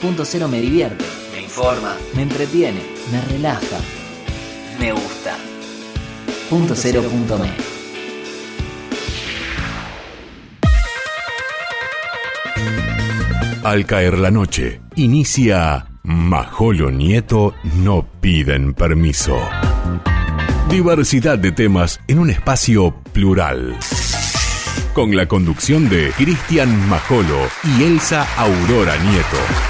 Punto Cero me divierte, me informa, me entretiene, me relaja, me gusta. Punto Cero punto me. Al caer la noche, inicia Majolo Nieto no piden permiso. Diversidad de temas en un espacio plural. Con la conducción de Cristian Majolo y Elsa Aurora Nieto.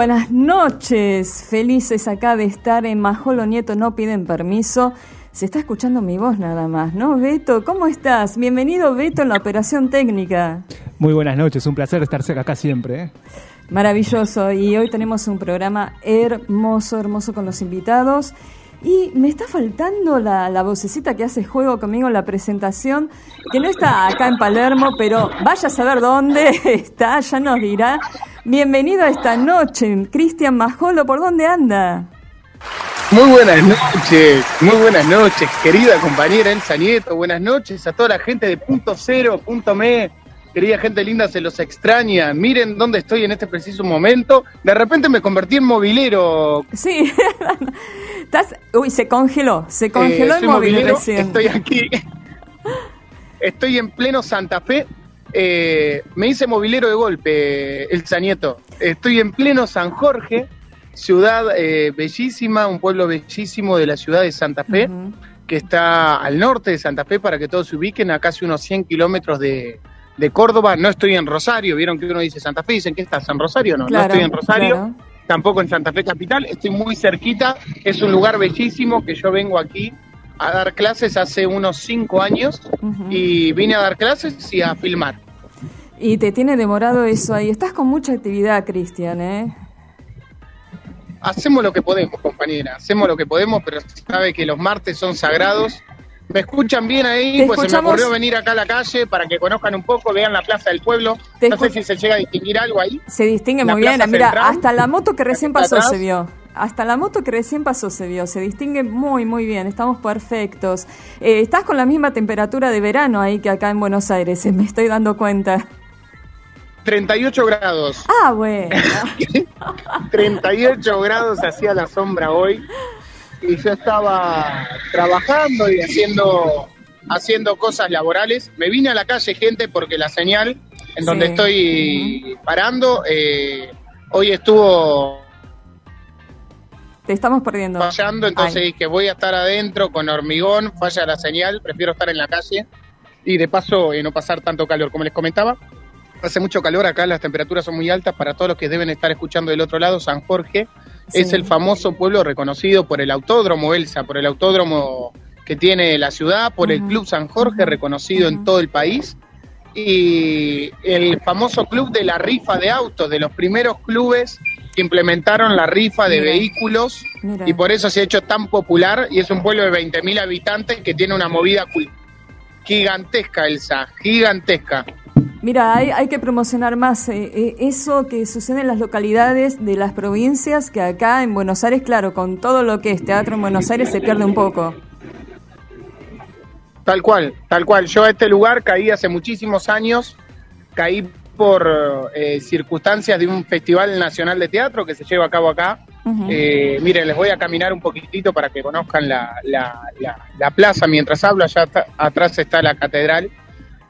Buenas noches, felices acá de estar en Majolo Nieto, no piden permiso. Se está escuchando mi voz nada más, ¿no? Beto, ¿cómo estás? Bienvenido, Beto, en la operación técnica. Muy buenas noches, un placer estar acá siempre. ¿eh? Maravilloso, y hoy tenemos un programa hermoso, hermoso con los invitados. Y me está faltando la, la, vocecita que hace juego conmigo en la presentación, que no está acá en Palermo, pero vaya a saber dónde está, ya nos dirá. Bienvenido a esta noche, Cristian Majolo, ¿por dónde anda? Muy buenas noches, muy buenas noches, querida compañera Elsa Nieto, buenas noches a toda la gente de Punto Cero, Punto Me, querida gente linda, se los extraña, miren dónde estoy en este preciso momento, de repente me convertí en movilero. Sí, Estás... uy, se congeló, se congeló eh, el movilero, Estoy aquí, estoy en pleno Santa Fe, eh, me hice movilero de golpe, Elsa Nieto, estoy en pleno San Jorge, ciudad eh, bellísima, un pueblo bellísimo de la ciudad de Santa Fe, que está al norte de Santa Fe, para que todos se ubiquen, a casi unos 100 kilómetros de, de, Córdoba. No estoy en Rosario, vieron que uno dice Santa Fe, dicen que está San Rosario, no, no estoy en Rosario, tampoco en Santa Fe Capital, estoy muy cerquita, es un lugar bellísimo que yo vengo aquí a dar clases hace unos 5 años y vine a dar clases y a filmar. Y te tiene demorado eso ahí. Estás con mucha actividad, Cristian, ¿eh? hacemos lo que podemos, compañera, hacemos lo que podemos, pero sabe que los martes son sagrados. ¿Me escuchan bien ahí? Pues se me ocurrió venir acá a la calle para que conozcan un poco, vean la plaza del pueblo. No sé si se llega a distinguir algo ahí. Se distingue muy bien. Mira, hasta la moto que recién pasó se vio. Hasta la moto que recién pasó se vio, se distingue muy, muy bien, estamos perfectos. Eh, estás con la misma temperatura de verano ahí que acá en Buenos Aires, me estoy dando cuenta. 38 grados. Ah, bueno. 38 grados hacía la sombra hoy. Y yo estaba trabajando y haciendo, haciendo cosas laborales. Me vine a la calle, gente, porque la señal en donde estoy parando eh, hoy estuvo. Te estamos perdiendo. Fallando, entonces dije, voy a estar adentro con hormigón, falla la señal, prefiero estar en la calle y de paso eh, no pasar tanto calor, como les comentaba. Hace mucho calor acá, las temperaturas son muy altas para todos los que deben estar escuchando del otro lado. San Jorge es el famoso pueblo reconocido por el autódromo Elsa, por el autódromo que tiene la ciudad, por el Club San Jorge, reconocido en todo el país, y el famoso club de la rifa de autos, de los primeros clubes que implementaron la rifa de vehículos, y por eso se ha hecho tan popular, y es un pueblo de 20.000 habitantes que tiene una movida gigantesca, Elsa, gigantesca. Mira, hay, que promocionar más eh, eh, eso que sucede en las localidades de las provincias, que acá en Buenos Aires, claro, con todo lo que es teatro en Buenos Aires se pierde un poco. Tal cual, tal cual. Yo a este lugar caí hace muchísimos años, caí por eh, circunstancias de un festival nacional de teatro que se lleva a cabo acá. miren, les voy a caminar un poquitito para que conozcan la, la plaza mientras hablo. Allá atrás está la catedral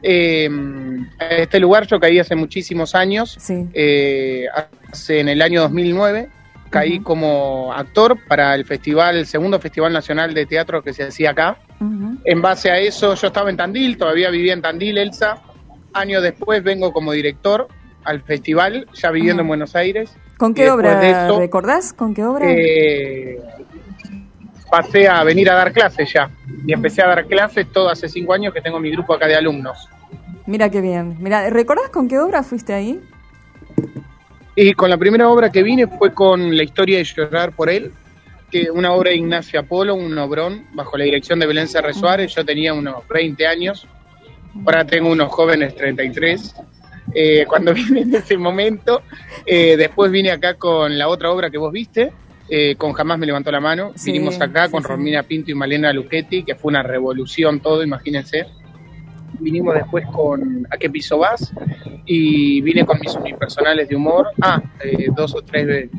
eh, este lugar yo caí hace muchísimos años, eh, hace en el año 2009, caí como actor para el festival, el segundo Festival Nacional de Teatro que se hacía acá. En base a eso, yo estaba en Tandil, todavía vivía en Tandil, Elsa. Años después vengo como director al festival, ya viviendo en Buenos Aires. ¿Con qué obra? ¿Recordás? ¿Con qué obra? Eh, pasé a venir a dar clases ya. Y empecé a dar clases todo hace cinco años que tengo mi grupo acá de alumnos. Mira qué bien. Mira, ¿recordás con qué obra fuiste ahí? Y con la primera obra que vine fue con La historia de llorar por él, que una obra de Ignacio Apolo, un obrón, bajo la dirección de Belén Serre Suárez. Yo tenía unos 20 años, ahora tengo unos jóvenes 33. Eh, cuando vine en ese momento, eh, después vine acá con la otra obra que vos viste, eh, con Jamás me levantó la mano. Vinimos acá con Romina Pinto y Malena Luchetti, que fue una revolución todo, imagínense. vinimos después con ¿A qué piso vas? Y vine con mis unipersonales de humor. Ah, eh, dos o tres veces.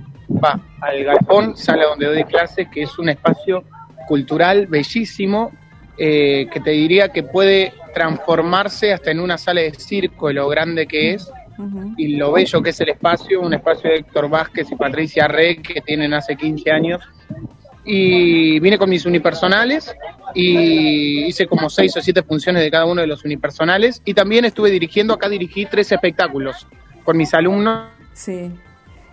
Va, al Galpón, sala donde doy clases, que es un espacio cultural bellísimo, eh, que te diría que puede transformarse hasta en una sala de circo, de lo grande que es, y lo bello que es el espacio, un espacio de Héctor Vázquez y Patricia Rey que tienen hace 15 años. Y vine con mis unipersonales y hice como seis o siete funciones de cada uno de los unipersonales y también estuve dirigiendo, acá dirigí tres espectáculos con mis alumnos. Sí.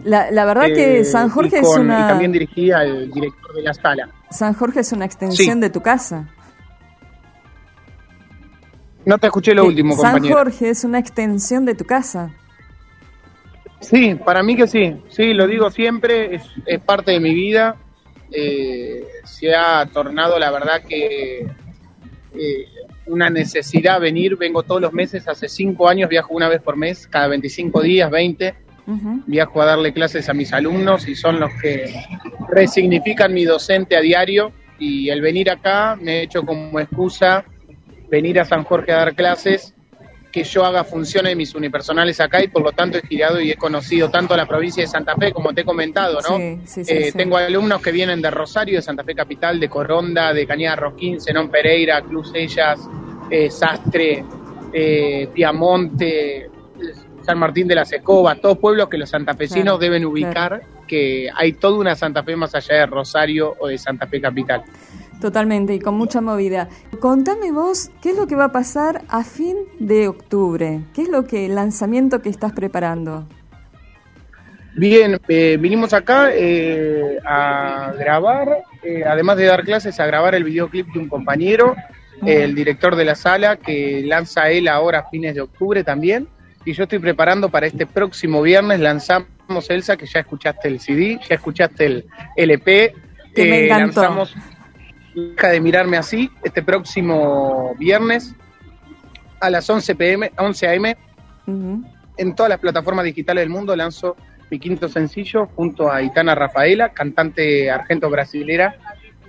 La, la verdad que eh, San Jorge es una... Y también dirigí al director de la sala. San Jorge es una extensión de tu casa. No te escuché lo último, San Jorge es una extensión de tu casa. Sí, para mí que sí. Sí, lo digo siempre, es, parte de mi vida. Eh, se ha tornado, la verdad, que eh, una necesidad venir. Vengo todos los meses, hace cinco años viajo una vez por mes, cada 25 días, 20. Viajo a darle clases a mis alumnos y son los que resignifican mi docente a diario. Y el venir acá me he hecho como excusa venir a San Jorge a dar clases, que yo haga funciones de mis unipersonales acá y por lo tanto he girado y he conocido tanto la provincia de Santa Fe como te he comentado, ¿no? Eh, tengo alumnos que vienen de Rosario, de Santa Fe Capital, de Coronda, de Cañada Rosquín, Zenón Pereira, Cruz Ellas, eh, Sastre, eh, Piamonte, San Martín de la Secoba, todos pueblos que los santafesinos deben ubicar, que hay toda una Santa Fe más allá de Rosario o de Santa Fe Capital. Totalmente, y con mucha movida. Contame vos, ¿qué es lo que va a pasar a fin de octubre? ¿Qué es lo que el lanzamiento que estás preparando? Bien, eh, vinimos acá eh, a grabar, eh, además de dar clases, a grabar el videoclip de un compañero, el director de la sala, que lanza él ahora a fines de octubre también. Y yo estoy preparando para este próximo viernes, lanzamos Elsa, que ya escuchaste el CD, ya escuchaste el LP. Que me encantó. Lanzamos Deja de mirarme así este próximo viernes a las 11 pm, 11 am. En todas las plataformas digitales del mundo lanzo mi quinto sencillo junto a Itana Rafaela, cantante argento brasilera,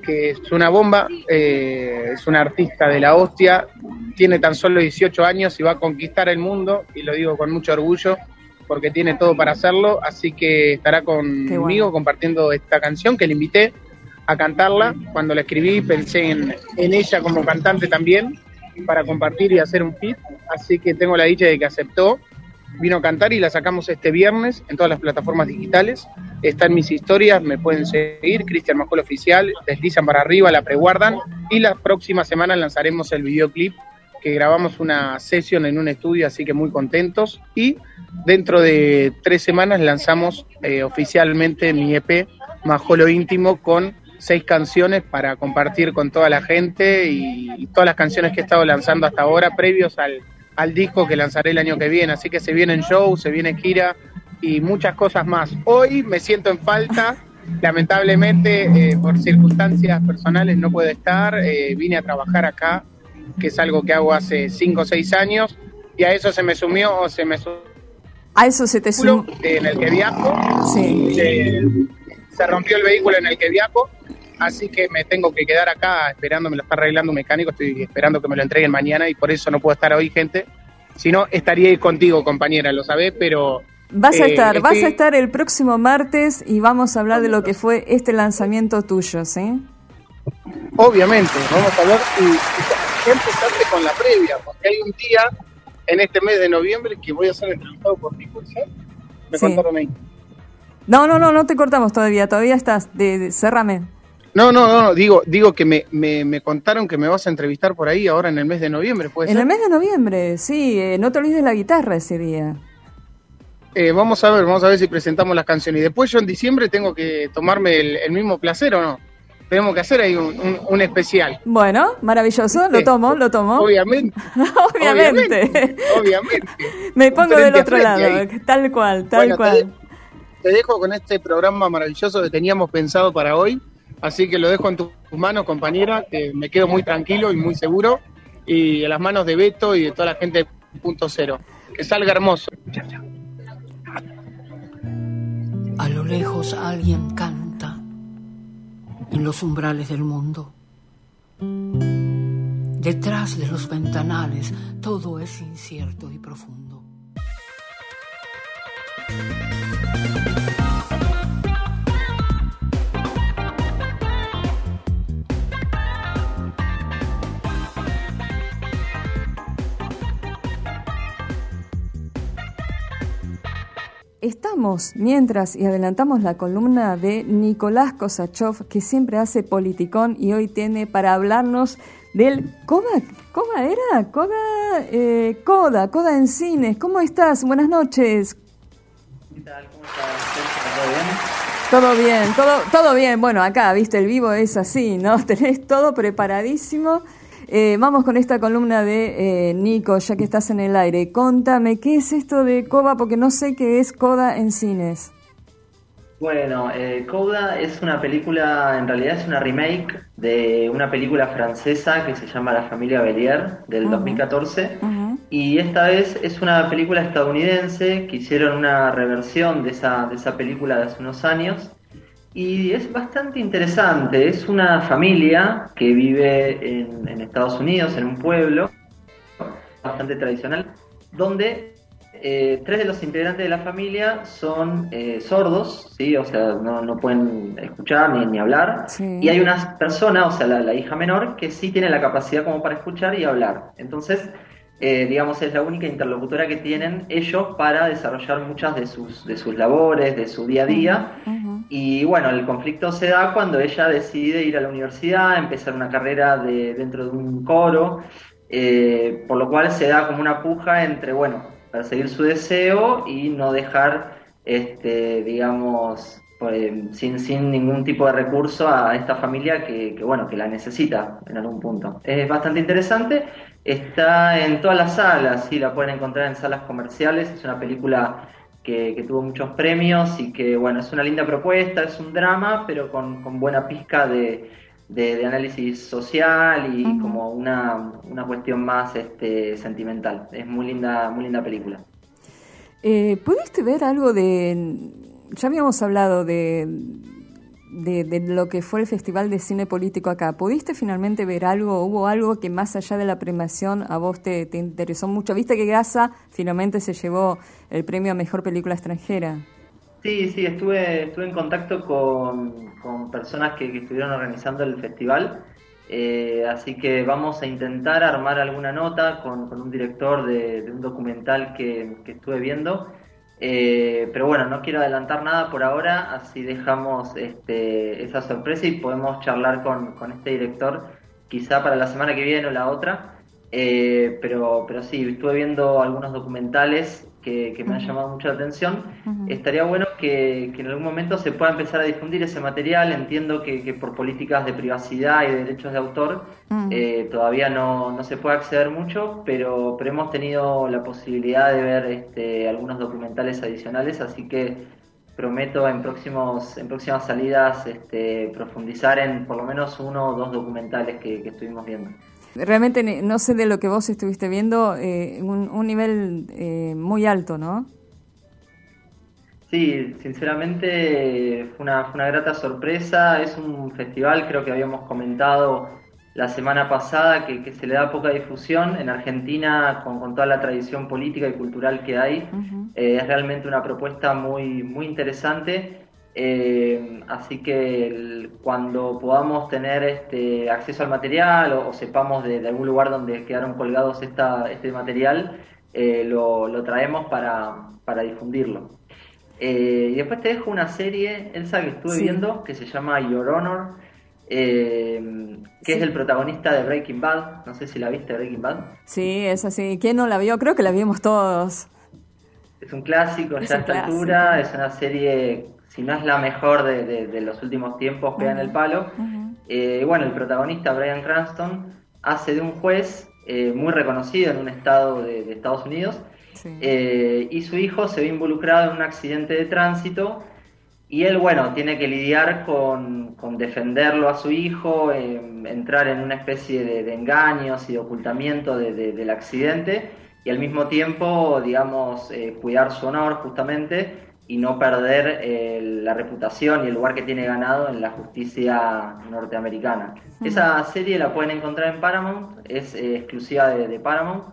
que es una bomba, eh, es una artista de la hostia, tiene tan solo 18 años y va a conquistar el mundo, y lo digo con mucho orgullo, porque tiene todo para hacerlo, así que estará conmigo compartiendo esta canción que le invité a cantarla. Cuando la escribí pensé en, ella como cantante también para compartir y hacer un fit, así que tengo la dicha de que aceptó. Vino a cantar y la sacamos este viernes en todas las plataformas digitales. Está en mis historias, me pueden seguir, Cristian Majol Oficial, deslizan para arriba, la preguardan y la próxima semana lanzaremos el videoclip que grabamos una sesión en un estudio, así que muy contentos. Y dentro de tres semanas lanzamos eh, oficialmente mi EP Majolo Íntimo con seis canciones para compartir con toda la gente y, todas las canciones que he estado lanzando hasta ahora, previos al, al disco que lanzaré el año que viene. Así que se vienen shows, se viene gira y muchas cosas más. Hoy me siento en falta, lamentablemente eh, por circunstancias personales no puedo estar, eh, vine a trabajar acá, que es algo que hago hace cinco o seis años, y a eso se me sumió, se me a eso se te sumió en el que viajo, sí. se, se rompió el vehículo en el que viajo así que me tengo que quedar acá esperando, me lo está arreglando un mecánico, estoy esperando que me lo entreguen mañana y por eso no puedo estar hoy, gente. Si no, estaría ahí contigo, compañera, lo sabés, pero... Vas a eh, estar, vas a estar el próximo martes y vamos a hablar de lo que fue este lanzamiento tuyo, ¿sí? Obviamente, vamos a hablar y, y empezarte con la previa, porque hay un día en este mes de noviembre que voy a ser entrevistado por ti, Me sí. contaron ahí. No, no, no, no te cortamos todavía, todavía estás, de, de cerrame. No, no, no, digo, digo que me, me, contaron que me vas a entrevistar por ahí ahora en el mes de noviembre, ¿puede En el mes de noviembre, sí, eh, no te olvides la guitarra ese día. Eh, vamos a ver, vamos a ver si presentamos las canciones. Y después yo en diciembre tengo que tomarme el, mismo placer o no. Tenemos que hacer ahí un, especial. Bueno, maravilloso, lo tomo, lo tomo. Obviamente. obviamente. Obviamente. Me pongo del otro lado, tal cual, tal cual. te dejo con este programa maravilloso que teníamos pensado para hoy Así que lo dejo en tus manos, compañera, que me quedo muy tranquilo y muy seguro. Y en las manos de Beto y de toda la gente de Punto Cero. Que salga hermoso. A lo lejos alguien canta en los umbrales del mundo. Detrás de los ventanales todo es incierto y profundo. Mientras, y adelantamos la columna de Nicolás Kosachov, que siempre hace politicón y hoy tiene para hablarnos del ¿Coda era? Coda, eh, Coda, Coda en cines. ¿Cómo estás? Buenas noches. ¿Qué tal? ¿Cómo estás? ¿Todo bien? Todo bien, todo, todo bien. Bueno, acá, viste, el vivo es así, ¿no? Tenés todo preparadísimo. Eh, vamos con esta columna de eh, Nico, ya que estás en el aire. Contame, ¿qué es esto de Coda? Porque no sé qué es Coda en cines. Bueno, eh, Coda es una película, en realidad es una remake de una película francesa que se llama La familia Bellier del 2014 y esta vez es una película estadounidense que hicieron una reversión de esa, de esa película de hace unos años y es bastante interesante. Es una familia que vive en, Estados Unidos, en un pueblo bastante tradicional, donde eh, tres de los integrantes de la familia son eh, sordos, ¿sí? o sea, no, pueden escuchar ni, ni hablar. Y hay una persona, o sea, la, la, hija menor, que sí tiene la capacidad como para escuchar y hablar. Entonces, eh, digamos, es la única interlocutora que tienen ellos para desarrollar muchas de sus, de sus labores, de su día a día. Y bueno, el conflicto se da cuando ella decide ir a la universidad, empezar una carrera de, dentro de un coro, eh, por lo cual se da como una puja entre, bueno, perseguir su deseo y no dejar, este, digamos, pues, sin, sin ningún tipo de recurso a esta familia que, que, bueno, que la necesita en algún punto. Es bastante interesante Está en todas las salas, sí, la pueden encontrar en salas comerciales. Es una película que, tuvo muchos premios y que, bueno, es una linda propuesta, es un drama, pero con, buena pizca de, análisis social y como una, cuestión más este, sentimental. Es muy linda, muy linda película. Eh, ¿Pudiste ver algo de... Ya habíamos hablado de, de, lo que fue el Festival de Cine Político acá. ¿Pudiste finalmente ver algo? ¿Hubo algo que más allá de la premiación a vos te, interesó mucho? ¿Viste que Gaza finalmente se llevó el premio a Mejor Película Extranjera? Sí, sí, estuve, estuve en contacto con, personas que, estuvieron organizando el festival, eh, así que vamos a intentar armar alguna nota con, un director de, un documental que, que estuve viendo eh, pero bueno, no quiero adelantar nada por ahora, así dejamos este, esa sorpresa y podemos charlar con, este director quizá para la semana que viene o la otra. Eh, pero, pero sí, estuve viendo algunos documentales que, me han llamado mucho la atención. Estaría bueno que, en algún momento se pueda empezar a difundir ese material. Entiendo que, por políticas de privacidad y de derechos de autor eh, todavía no, no, se puede acceder mucho, pero, pero hemos tenido la posibilidad de ver este, algunos documentales adicionales, así que prometo en próximos en próximas salidas este, profundizar en por lo menos uno o dos documentales que estuvimos viendo. Realmente no sé de lo que vos estuviste viendo, eh, un, nivel eh, muy alto, ¿no? Sí, sinceramente fue una, una grata sorpresa. Es un festival, creo que habíamos comentado la semana pasada, que, se le da poca difusión. En Argentina, con, con, toda la tradición política y cultural que hay, eh, es realmente una propuesta muy, muy interesante eh, así que cuando podamos tener este acceso al material o, sepamos de, algún lugar donde quedaron colgados esta, este material, eh, lo, traemos para, difundirlo. Eh, y después te dejo una serie, Elsa, que estuve viendo, que se llama Your Honor, que es el protagonista de Breaking Bad. No sé si la viste, Breaking Bad. Sí, es así. ¿Quién no la vio? Creo que la vimos todos. Es un clásico ya a esta altura, es una serie si no es la mejor de, los últimos tiempos, pega en el palo. Eh, bueno, el protagonista, Brian Cranston, hace de un juez eh, muy reconocido en un estado de, Estados Unidos, eh, y su hijo se ve involucrado en un accidente de tránsito, y él, bueno, tiene que lidiar con, defenderlo a su hijo, entrar en una especie de, engaños y de ocultamiento del accidente, y al mismo tiempo, digamos, cuidar su honor justamente y no perder eh, la reputación y el lugar que tiene ganado en la justicia norteamericana. Esa serie la pueden encontrar en Paramount, es eh, exclusiva de, Paramount,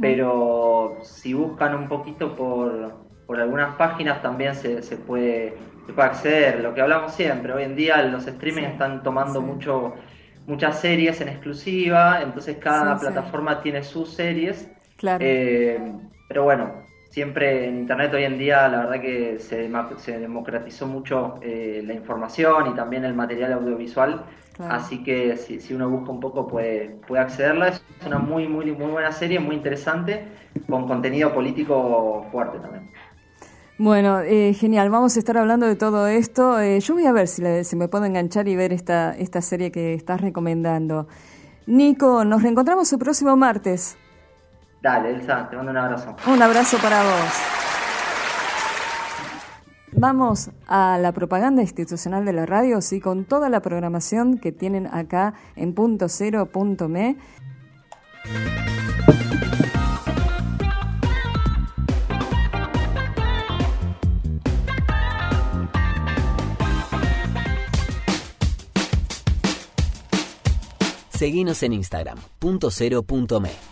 pero si buscan un poquito por, por algunas páginas también se, se, puede, se, puede, acceder. Lo que hablamos siempre, hoy en día los streaming están tomando mucho muchas series en exclusiva, entonces cada plataforma tiene sus series. Claro. Eh, pero bueno, siempre en Internet hoy en día la verdad que se, se democratizó mucho eh, la información y también el material audiovisual, así que si, si, uno busca un poco puede, puede accederla. Es una muy, muy, muy buena serie, muy interesante, con contenido político fuerte también. Bueno, eh, genial. Vamos a estar hablando de todo esto. Eh, yo voy a ver si, si, me puedo enganchar y ver esta, esta serie que estás recomendando. Nico, nos reencontramos el próximo martes. Dale, Elsa, te mando un abrazo. Un abrazo para vos. Vamos a la propaganda institucional de la radio, sí, con toda la programación que tienen acá en punto cero punto me. Seguinos en Instagram, punto cero punto me.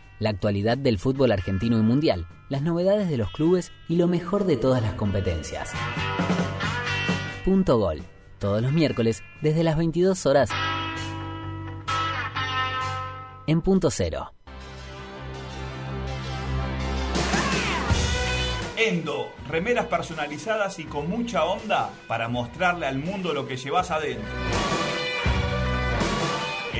la actualidad del fútbol argentino y mundial, las novedades de los clubes y lo mejor de todas las competencias. Punto Gol, todos los miércoles desde las 22 horas en punto cero. Endo, remeras personalizadas y con mucha onda para mostrarle al mundo lo que llevas adentro.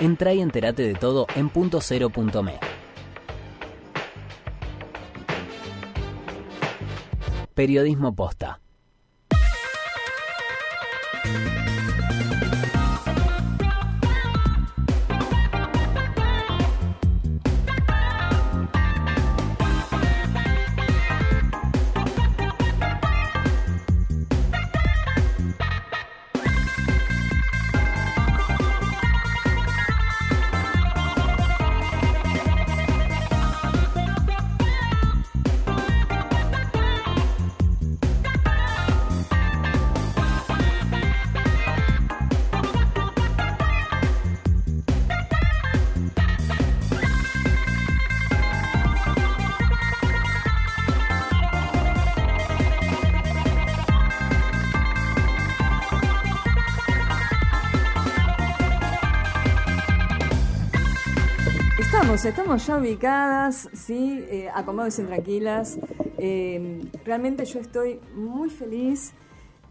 Entra y entérate de todo en punto .me. Periodismo Posta. Estamos ya ubicadas, sí, eh, y tranquilas. Eh, realmente yo estoy muy feliz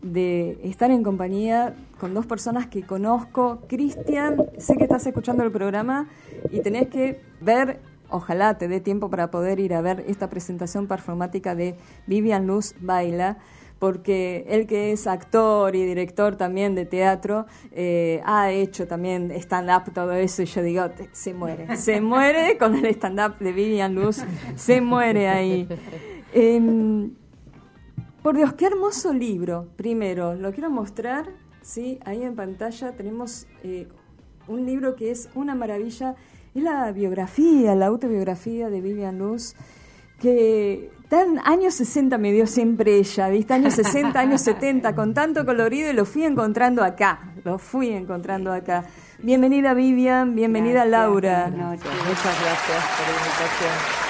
de estar en compañía con dos personas que conozco. Cristian, sé que estás escuchando el programa y tenés que ver, ojalá te dé tiempo para poder ir a ver esta presentación performática de Vivian Luz Baila porque él que es actor y director también de teatro, eh, ha hecho también stand-up, todo eso, y yo digo, se muere, se muere con el stand-up de Vivian Luz, se muere ahí. Em, por Dios, qué hermoso libro. Primero, lo quiero mostrar, ¿sí? Ahí en pantalla tenemos eh, un libro que es una maravilla, es la biografía, la autobiografía de Vivian Luz, que Tan años 60 me dio siempre ella, ¿viste? Años 60, años 70, con tanto colorido y lo fui encontrando acá, lo fui encontrando acá. Bienvenida Vivian, bienvenida Laura. Muchas noches, muchas gracias por la invitación.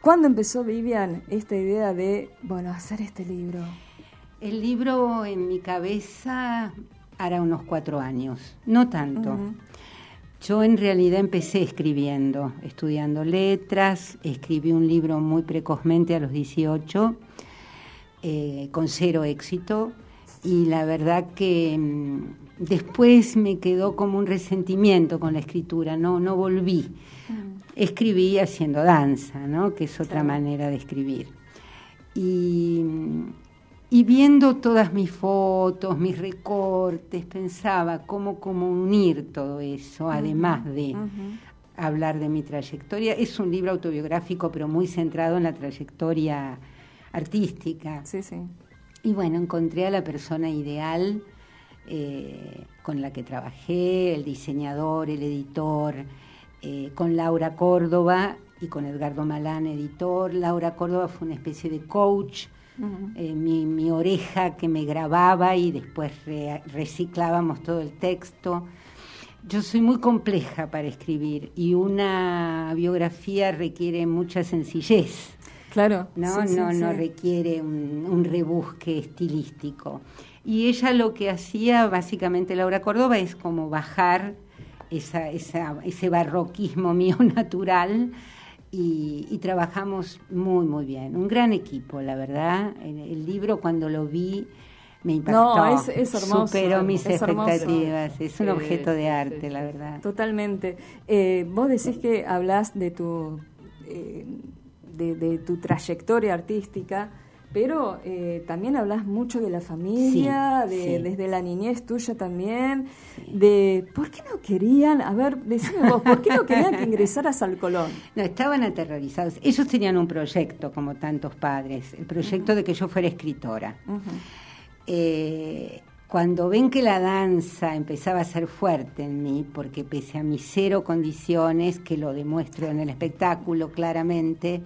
¿Cuándo empezó Vivian esta idea de, bueno, hacer este libro? El libro en mi cabeza hará unos cuatro años, no tanto. Yo en realidad empecé escribiendo, estudiando letras, escribí un libro muy precozmente a los 18, eh, con cero éxito, y la verdad que mm, después me quedó como un resentimiento con la escritura, no, no volví. Escribí haciendo danza, ¿no? que es otra manera de escribir. Y mm, y viendo todas mis fotos, mis recortes, pensaba cómo, cómo unir todo eso, además de hablar de mi trayectoria. Es un libro autobiográfico, pero muy centrado en la trayectoria artística. Sí, sí. Y bueno, encontré a la persona ideal eh, con la que trabajé, el diseñador, el editor, eh, con Laura Córdoba y con Edgardo Malán, editor. Laura Córdoba fue una especie de coach eh, mi, oreja que me grababa y después reciclábamos todo el texto. Yo soy muy compleja para escribir y una biografía requiere mucha sencillez. Claro. No, no, no requiere un, rebusque estilístico. Y ella lo que hacía, básicamente Laura Córdoba, es como bajar esa, ese barroquismo mío natural y, trabajamos muy, muy bien. Un gran equipo, la verdad. El, libro cuando lo vi me impactó. No, es, hermoso. Superó mis expectativas. Es un objeto de arte, la verdad. Totalmente. Eh, vos decís que hablas de tu, eh, de tu trayectoria artística pero eh, también hablas mucho de la familia, de, desde la niñez tuya también, de por qué no querían, a ver, decime vos, ¿por qué no querían que ingresaras al Colón? No, estaban aterrorizados. Ellos tenían un proyecto, como tantos padres, el proyecto de que yo fuera escritora. Eh, cuando ven que la danza empezaba a ser fuerte en mí, porque pese a mis cero condiciones, que lo demuestro en el espectáculo claramente,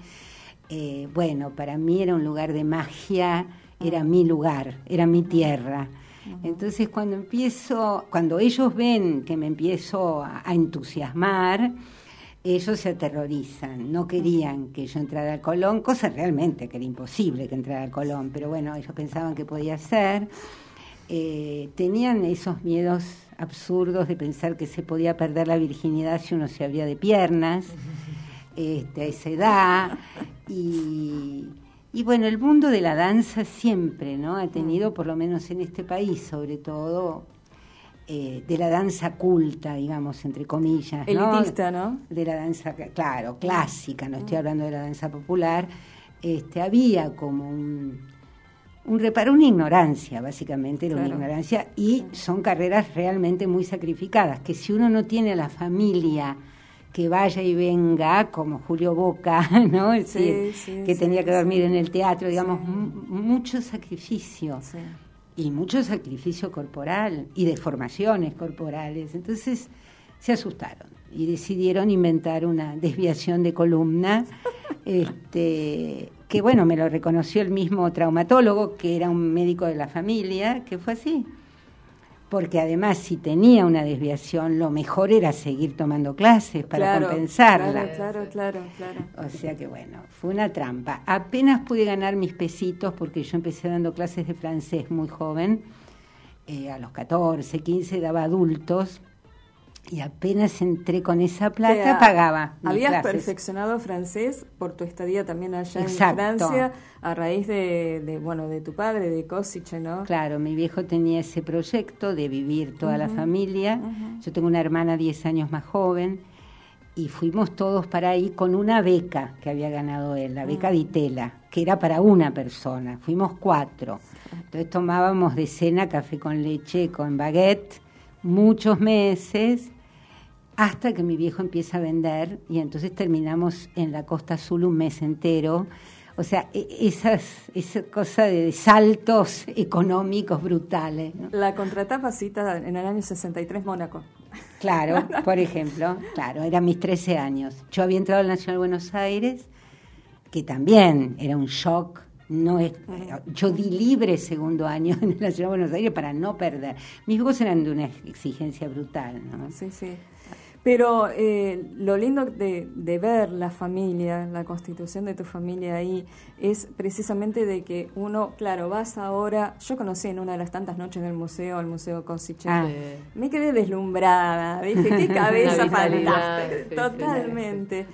eh, bueno, para mí era un lugar de magia, era mi lugar, era mi tierra. Entonces cuando empiezo, cuando ellos ven que me empiezo a, entusiasmar, ellos se aterrorizan, no querían que yo entrara al Colón, cosa realmente que era imposible que entrara al Colón, pero bueno, ellos pensaban que podía ser. Eh, tenían esos miedos absurdos de pensar que se podía perder la virginidad si uno se abría de piernas este, a esa edad. Y, y, bueno, el mundo de la danza siempre ¿no? ha tenido, por lo menos en este país sobre todo, eh, de la danza culta, digamos, entre comillas. Elitista, ¿no? De la danza, claro, clásica, no estoy hablando de la danza popular. Este, había como un, un reparo, una ignorancia, básicamente era una ignorancia, y son carreras realmente muy sacrificadas, que si uno no tiene la familia que vaya y venga, como Julio Boca, ¿no? que tenía que dormir en el teatro, digamos, mucho sacrificio. Y mucho sacrificio corporal y deformaciones corporales. Entonces se asustaron y decidieron inventar una desviación de columna, este, que bueno, me lo reconoció el mismo traumatólogo, que era un médico de la familia, que fue así porque además si tenía una desviación, lo mejor era seguir tomando clases para compensarla. Claro, claro, claro, O sea que bueno, fue una trampa. Apenas pude ganar mis pesitos porque yo empecé dando clases de francés muy joven, eh, a los 14, 15 daba adultos y apenas entré con esa plata, pagaba. Habías perfeccionado francés por tu estadía también allá en Francia, a raíz de, bueno, de tu padre, de Kosice, ¿no? Claro, mi viejo tenía ese proyecto de vivir toda la familia. Yo tengo una hermana 10 años más joven y fuimos todos para ahí con una beca que había ganado él, la beca de Itela, que era para una persona. Fuimos cuatro. Entonces tomábamos de cena café con leche, con baguette, muchos meses hasta que mi viejo empieza a vender y entonces terminamos en la Costa Azul un mes entero. O sea, e, esas, esa cosa de saltos económicos brutales. La contratapa cita en el año 63 Mónaco. Claro, por ejemplo, claro, eran mis 13 años. Yo había entrado al Nacional Buenos Aires, que también era un shock. No es, yo di libre segundo año en el Nacional Buenos Aires para no perder. Mis hijos eran de una exigencia brutal, ¿no? Sí, sí. Pero eh, lo lindo de, de, ver la familia, la constitución de tu familia ahí, es precisamente de que uno, claro, vas ahora, yo conocí en una de las tantas noches del museo, el Museo Cosiche, ah. me quedé deslumbrada, dije, qué cabeza fantástica, totalmente.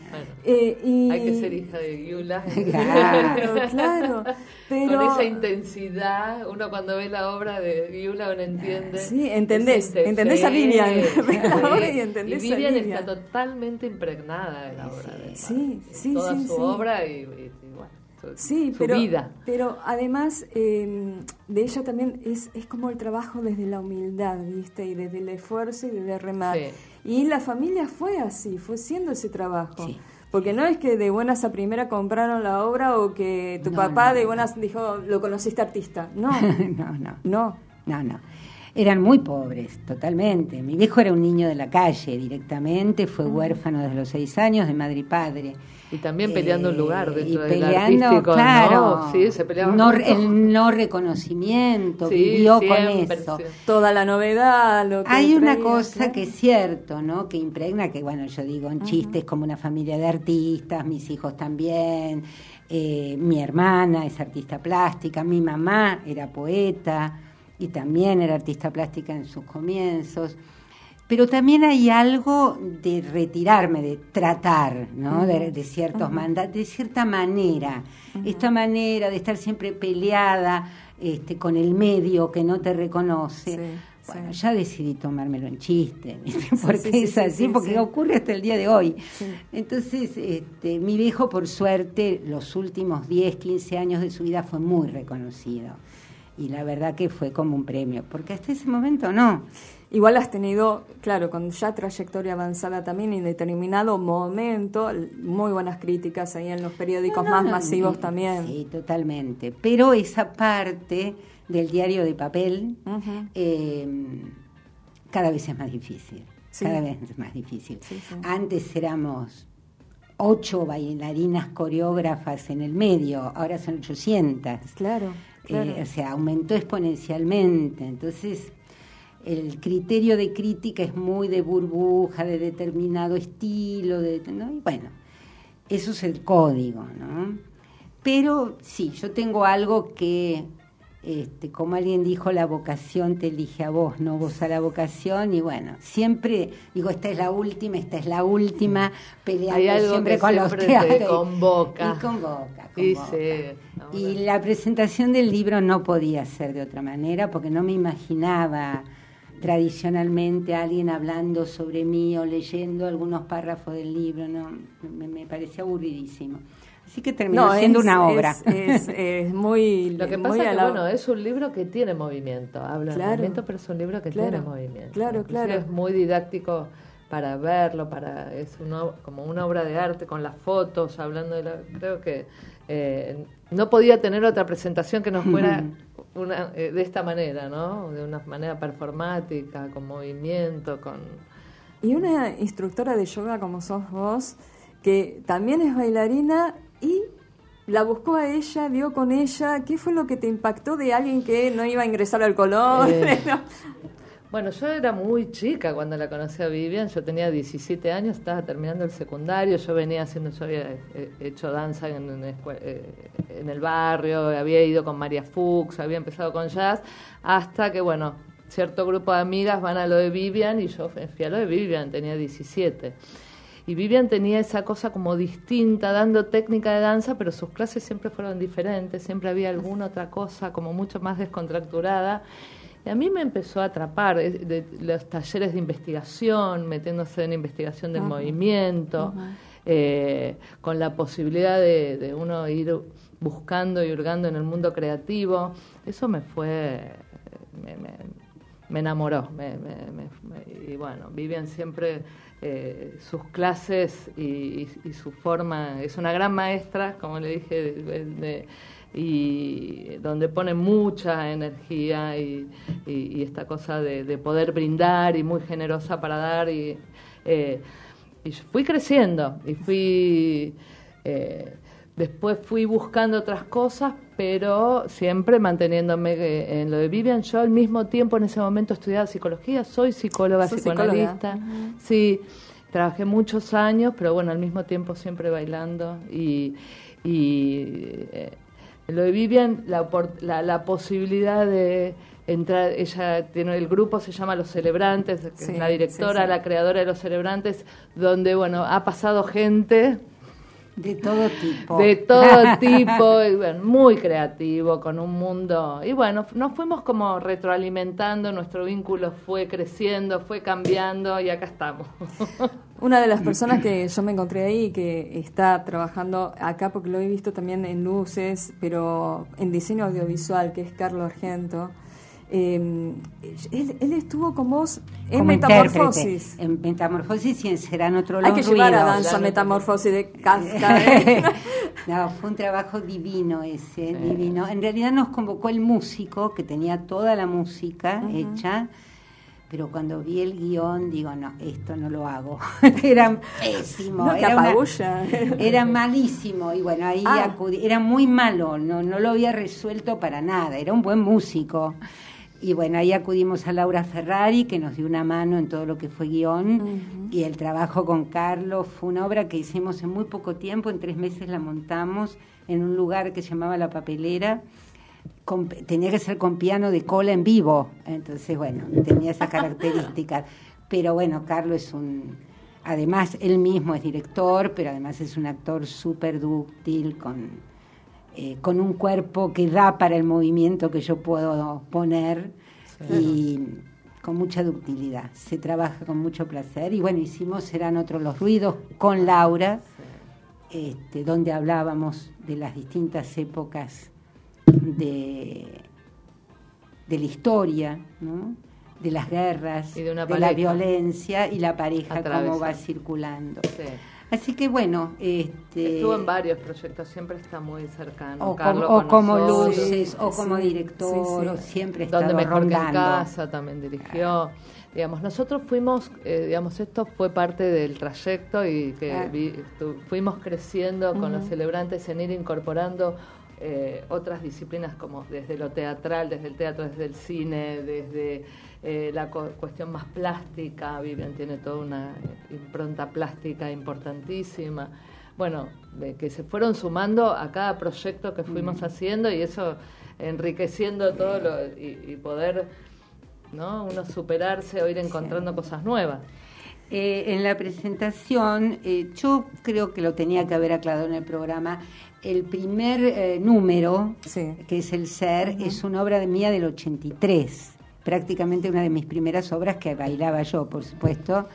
Eh, y... Hay que ser hija de Yula. Claro, claro. Pero... Con esa intensidad, uno cuando ve la obra de Yula uno entiende. Sí, entendés, entendés a Vivian, y entendés Está totalmente impregnada de la obra. De sí, sí, toda sí, su obra y, bueno, su, pero, vida. Pero además em, de ella también es, es como el trabajo desde la humildad, ¿viste? Y desde el esfuerzo y desde remar. Y la familia fue así, fue siendo ese trabajo. Porque no es que de buenas a primera compraron la obra o que tu papá de buenas dijo, lo conociste artista. No, no, no. No. No, no eran muy pobres, totalmente. Mi viejo era un niño de la calle directamente, fue huérfano desde los seis años de madre y padre. Y también peleando un lugar eh, dentro y peleando, claro, ¿no? Sí, se peleaba no, el no reconocimiento, vivió con eso. Toda la novedad. Lo que Hay una cosa que es cierto, ¿no? Que impregna, que bueno, yo digo en chistes como una familia de artistas, mis hijos también, eh, mi hermana es artista plástica, mi mamá era poeta y también era artista plástica en sus comienzos. Pero también hay algo de retirarme, de tratar, ¿no? de, ciertos de cierta manera. Esta manera de estar siempre peleada este, con el medio que no te reconoce. bueno, ya decidí tomármelo en chiste, porque es así, porque ocurre hasta el día de hoy. Entonces, este, mi viejo, por suerte, los últimos 10, 15 años de su vida fue muy reconocido y la verdad que fue como un premio, porque hasta ese momento no. Igual has tenido, claro, con ya trayectoria avanzada también en determinado momento, muy buenas críticas ahí en los periódicos más masivos también. Sí, totalmente. Pero esa parte del diario de papel em, cada vez es más difícil. Cada vez es más difícil. Antes éramos ocho bailarinas coreógrafas en el medio, ahora son 800. Claro. Eh, o sea, aumentó exponencialmente. Entonces, el criterio de crítica es muy de burbuja, de determinado estilo, de, bueno, eso es el código, ¿no? Pero sí, yo tengo algo que este, como alguien dijo, la vocación te elige a vos, no vos a la vocación. Y bueno, siempre digo, esta es la última, esta es la última, peleando siempre con los teatros. convoca. Y convoca, y la presentación del libro no podía ser de otra manera, porque no me imaginaba tradicionalmente alguien hablando sobre mí o leyendo algunos párrafos del libro, no, me, me parecía aburridísimo. Así que terminó siendo una obra. Es, muy. Lo que pasa es que, bueno, es un libro que tiene movimiento. Habla de movimiento, pero es un libro que tiene movimiento. Claro, claro. Es muy didáctico para verlo, para es como una obra de arte con las fotos, hablando de la. Creo que eh, no podía tener otra presentación que no fuera una, eh, de esta manera, ¿no? De una manera performática, con movimiento, con. Y una instructora de yoga como sos vos, que también es bailarina y la buscó a ella, dio con ella. ¿Qué fue lo que te impactó de alguien que no iba a ingresar al color? Eh, bueno, yo era muy chica cuando la conocí a Vivian, yo tenía 17 años, estaba terminando el secundario, yo venía haciendo, yo había eh, hecho danza en, eh, en, el barrio, había ido con María Fuchs, había empezado con jazz, hasta que, bueno, cierto grupo de amigas van a lo de Vivian y yo fui a lo de Vivian, tenía 17. Y Vivian tenía esa cosa como distinta, dando técnica de danza, pero sus clases siempre fueron diferentes, siempre había alguna otra cosa como mucho más descontracturada. Y a mí me empezó a atrapar de, los talleres de investigación, metiéndose en investigación del movimiento, eh, con la posibilidad de, uno ir buscando y hurgando en el mundo creativo. Eso me fue, me, enamoró. y bueno, Vivian siempre eh, sus clases y, su forma. Es una gran maestra, como le dije, y donde pone mucha energía y, esta cosa de, poder brindar y muy generosa para dar. Y, eh, fui creciendo y fui. Eh, después fui buscando otras cosas, pero siempre manteniéndome en lo de Vivian. Yo al mismo tiempo en ese momento estudiaba psicología, soy psicóloga, psicoanalista. Sí, trabajé muchos años, pero bueno, al mismo tiempo siempre bailando y, y eh, lo de Vivian, la, la, la posibilidad de entrar, ella tiene el grupo, se llama Los Celebrantes, que es la directora, la creadora de Los Celebrantes, donde, bueno, ha pasado gente... De todo tipo. De todo tipo, y, bueno, muy creativo, con un mundo... Y bueno, nos fuimos como retroalimentando, nuestro vínculo fue creciendo, fue cambiando y acá estamos. Una de las personas que yo me encontré ahí, que está trabajando acá, porque lo he visto también en luces, pero en diseño audiovisual, que es Carlos Argento, eh, él, él, estuvo con vos en Metamorfosis. En Metamorfosis y en Serán Otro Hay que llevar a danza Metamorfosis de Kafka. ¿eh? no, fue un trabajo divino ese, divino. En realidad nos convocó el músico, que tenía toda la música uh -huh. hecha, pero cuando vi el guion, digo, no, esto no lo hago. era pésimo. No, era, una, era malísimo. Y bueno, ahí ah. acudí. Era muy malo, no, no lo había resuelto para nada. Era un buen músico. Y bueno, ahí acudimos a Laura Ferrari, que nos dio una mano en todo lo que fue guion. Uh -huh. Y el trabajo con Carlos fue una obra que hicimos en muy poco tiempo, en tres meses la montamos en un lugar que se llamaba La Papelera. Con, tenía que ser con piano de cola en vivo, entonces bueno, tenía esas características. Pero bueno, Carlos es un... Además, él mismo es director, pero además es un actor súper dúctil, con eh, con un cuerpo que da para el movimiento que yo puedo poner sí. y con mucha ductilidad. Se trabaja con mucho placer y bueno, hicimos Serán otros los ruidos con Laura, sí. este, donde hablábamos de las distintas épocas de, de la historia, ¿no? de las guerras, de, de, la violencia y la pareja, cómo va circulando. Sí. Así que bueno, este, estuvo en varios proyectos, siempre está muy cercano. O, Carlos o como luces, sí, o como sí, director, sí, siempre está Donde mejor rondando. que en casa también dirigió. Digamos, nosotros fuimos, eh, digamos, esto fue parte del trayecto y que ah. vi, tu, fuimos creciendo con uh -huh. los celebrantes en ir incorporando eh, otras disciplinas como desde lo teatral, desde el teatro, desde el cine, desde eh, la cuestión más plástica, Vivian tiene toda una impronta plástica importantísima. Bueno, de que se fueron sumando a cada proyecto que fuimos haciendo y eso enriqueciendo todo lo, y, y, poder, ¿no? Uno superarse o ir encontrando sí. cosas nuevas. Eh, en la presentación, eh, yo creo que lo tenía que haber aclarado en el programa, el primer eh, número, sí. que es el ser, uh -huh. es una obra de mía del 83 prácticamente una de mis primeras obras que bailaba yo, por supuesto,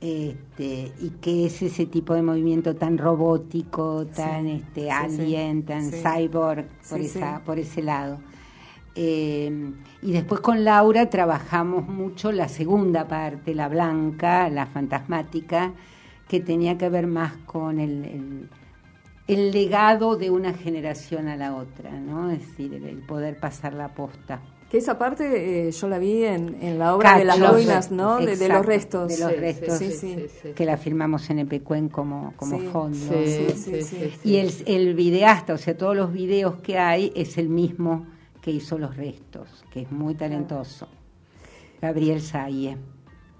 este, y que es ese tipo de movimiento tan robótico, tan sí, este, sí, alien, tan cyborg, por, esa, por ese lado. Eh, y después con Laura trabajamos mucho la segunda parte, la blanca, la fantasmática, que tenía que ver más con el, el, el legado de una generación a la otra, ¿no? Es decir, el, poder pasar la posta. Que esa parte eh, yo la vi en, en la obra Cacho, de las ruinas, ¿no? De, de, los restos. De los sí, restos, sí, sí, que la filmamos en Epecuen como, como fondo. Y el, el videasta, o sea, todos los videos que hay, es el mismo que hizo los restos, que es muy talentoso. Gabriel Saye.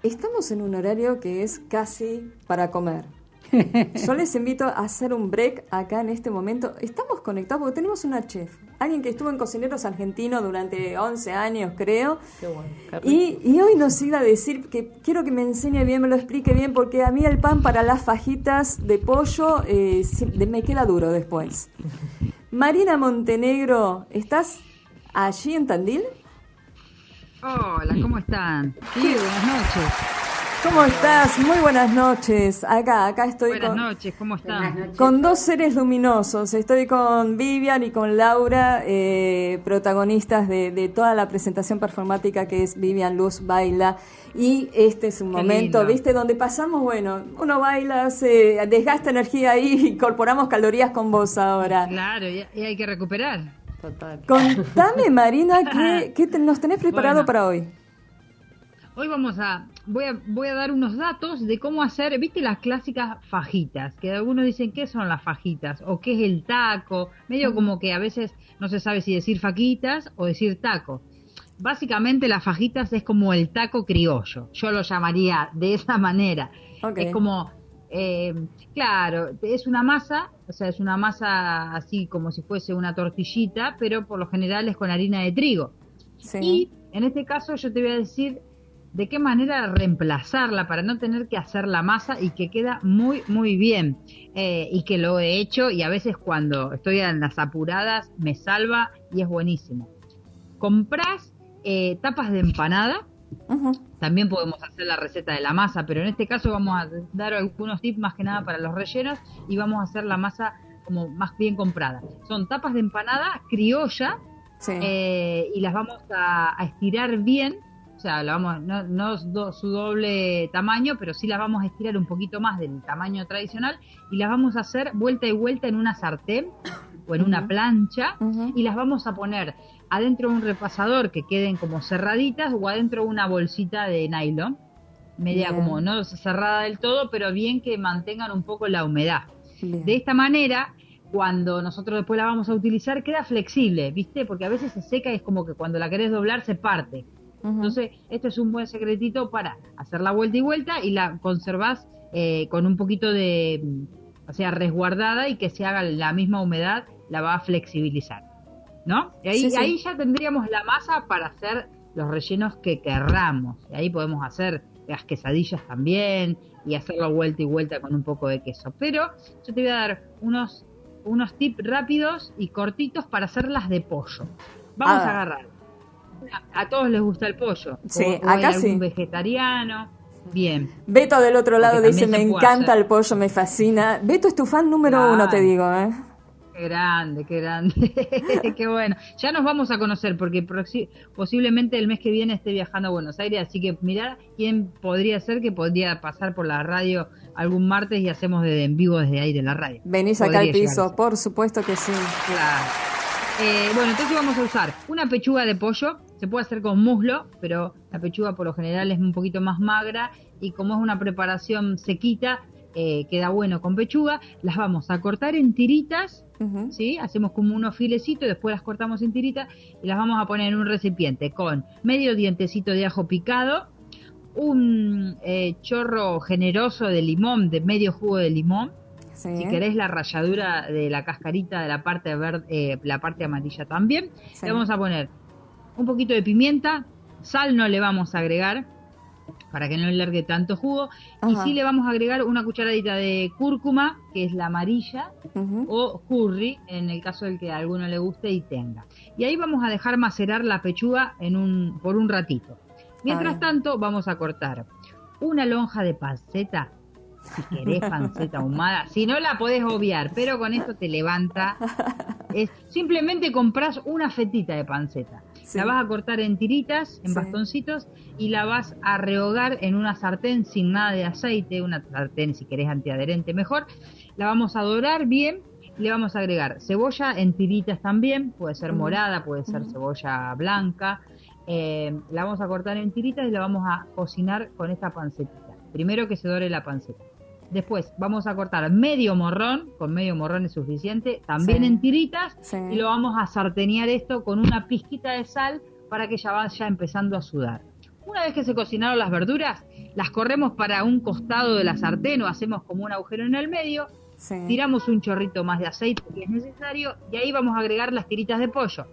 Estamos en un horario que es casi para comer. Yo les invito a hacer un break acá en este momento. Estamos conectados porque tenemos una chef, alguien que estuvo en Cocineros Argentinos durante 11 años, creo. Qué bueno, y, y, hoy nos iba a decir que quiero que me enseñe bien, me lo explique bien, porque a mí el pan para las fajitas de pollo eh, me queda duro después. Marina Montenegro, ¿estás allí en Tandil? Hola, ¿cómo están? Sí, buenas noches. ¿Cómo estás? Muy buenas noches. Acá, acá estoy buenas con... noches, ¿cómo están? Con dos seres luminosos. Estoy con Vivian y con Laura, eh, protagonistas de, de, toda la presentación performática que es Vivian Luz Baila. Y este es un Qué momento, lindo. ¿viste? Donde pasamos, bueno, uno baila, se desgasta energía ahí y incorporamos calorías con vos ahora. Claro, y, y hay que recuperar. Total. Contame, Marina, ¿qué, qué te, nos tenés preparado bueno. para hoy? Hoy vamos a voy, a, voy a dar unos datos de cómo hacer, viste las clásicas fajitas, que algunos dicen qué son las fajitas o qué es el taco, medio como que a veces no se sabe si decir fajitas o decir taco. Básicamente las fajitas es como el taco criollo, yo lo llamaría de esa manera. Es como, eh, claro, es una masa, o sea, es una masa así como si fuese una tortillita, pero por lo general es con harina de trigo. Y en este caso yo te voy a decir de qué manera reemplazarla para no tener que hacer la masa y que queda muy, muy bien. Eh, y que lo he hecho y a veces cuando estoy en las apuradas me salva y es buenísimo. Comprás eh, tapas de empanada. También podemos hacer la receta de la masa, pero en este caso vamos a dar algunos tips más que nada para los rellenos y vamos a hacer la masa como más bien comprada. Son tapas de empanada criolla eh, y las vamos a, a estirar bien o sea, la vamos, no, no do- su doble tamaño, pero sí las vamos a estirar un poquito más del tamaño tradicional y las vamos a hacer vuelta y vuelta en una sartén o en una plancha y las vamos a poner adentro de un repasador que queden como cerraditas o adentro de una bolsita de nylon, media Bien. como no cerrada del todo, pero bien que mantengan un poco la humedad. Bien. De esta manera, cuando nosotros después la vamos a utilizar, queda flexible, ¿viste? Porque a veces se seca y es como que cuando la querés doblar se parte. Entonces, esto es un buen secretito para hacer la vuelta y vuelta y la conservás eh, con un poquito de, mm, o sea, resguardada y que se haga la misma humedad, la va a flexibilizar. ¿No? Y ahí, Sí, sí. ahí ya tendríamos la masa para hacer los rellenos que querramos. Y ahí podemos hacer las quesadillas también y hacerlo vuelta y vuelta con un poco de queso. Pero yo te voy a dar unos, unos tips rápidos y cortitos para hacerlas de pollo. Vamos a agarrar. A, a todos les gusta el pollo. Sí, o, o hay acá algún sí. vegetariano. Bien. Beto del otro lado dice, me encanta hacer". el pollo, me fascina. Beto es tu fan número uno, te digo, ¿eh? Qué grande, qué grande. qué bueno. Ya nos vamos a conocer porque posiblemente el mes que viene esté viajando a Buenos Aires, así que mirá quién podría ser que podría pasar por la radio algún martes y hacemos de en vivo desde ahí de la radio. Venís acá al piso, por supuesto que sí. Claro. Eh, bueno, entonces vamos a usar una pechuga de pollo, se puede hacer con muslo, pero la pechuga por lo general es un poquito más magra y como es una preparación sequita, eh, queda bueno con pechuga. Las vamos a cortar en tiritas, ¿sí? Hacemos como unos filecitos, después las cortamos en tiritas y las vamos a poner en un recipiente con medio dientecito de ajo picado, un eh, chorro generoso de limón, de medio jugo de limón, Sí. si querés la ralladura de la cascarita de la parte verde, eh, la parte amarilla también. Sí. Le vamos a poner un poquito de pimienta, sal no le vamos a agregar para que no le largue tanto jugo y sí le vamos a agregar una cucharadita de cúrcuma, que es la amarilla, o curry, en el caso del que a alguno le guste y tenga. Y ahí vamos a dejar macerar la pechuga en un, por un ratito. Mientras tanto, vamos a cortar una lonja de panceta si querés panceta ahumada, si no la podés obviar, pero con esto te levanta. Es, simplemente compras una fetita de panceta. La vas a cortar en tiritas, en Sí. bastoncitos, y la vas a rehogar en una sartén sin nada de aceite, una sartén si querés antiadherente mejor. La vamos a dorar bien, y le vamos a agregar cebolla en tiritas también, puede ser morada, puede ser cebolla blanca. Eh, la vamos a cortar en tiritas y la vamos a cocinar con esta pancetita. Primero que se dore la panceta. Después vamos a cortar medio morrón, con medio morrón es suficiente, también Sí. en tiritas, Sí. y lo vamos a sartenear esto con una pizquita de sal para que ya vaya empezando a sudar. Una vez que se cocinaron las verduras, las corremos para un costado de la sartén o hacemos como un agujero en el medio, Sí. tiramos un chorrito más de aceite si es necesario y ahí vamos a agregar las tiritas de pollo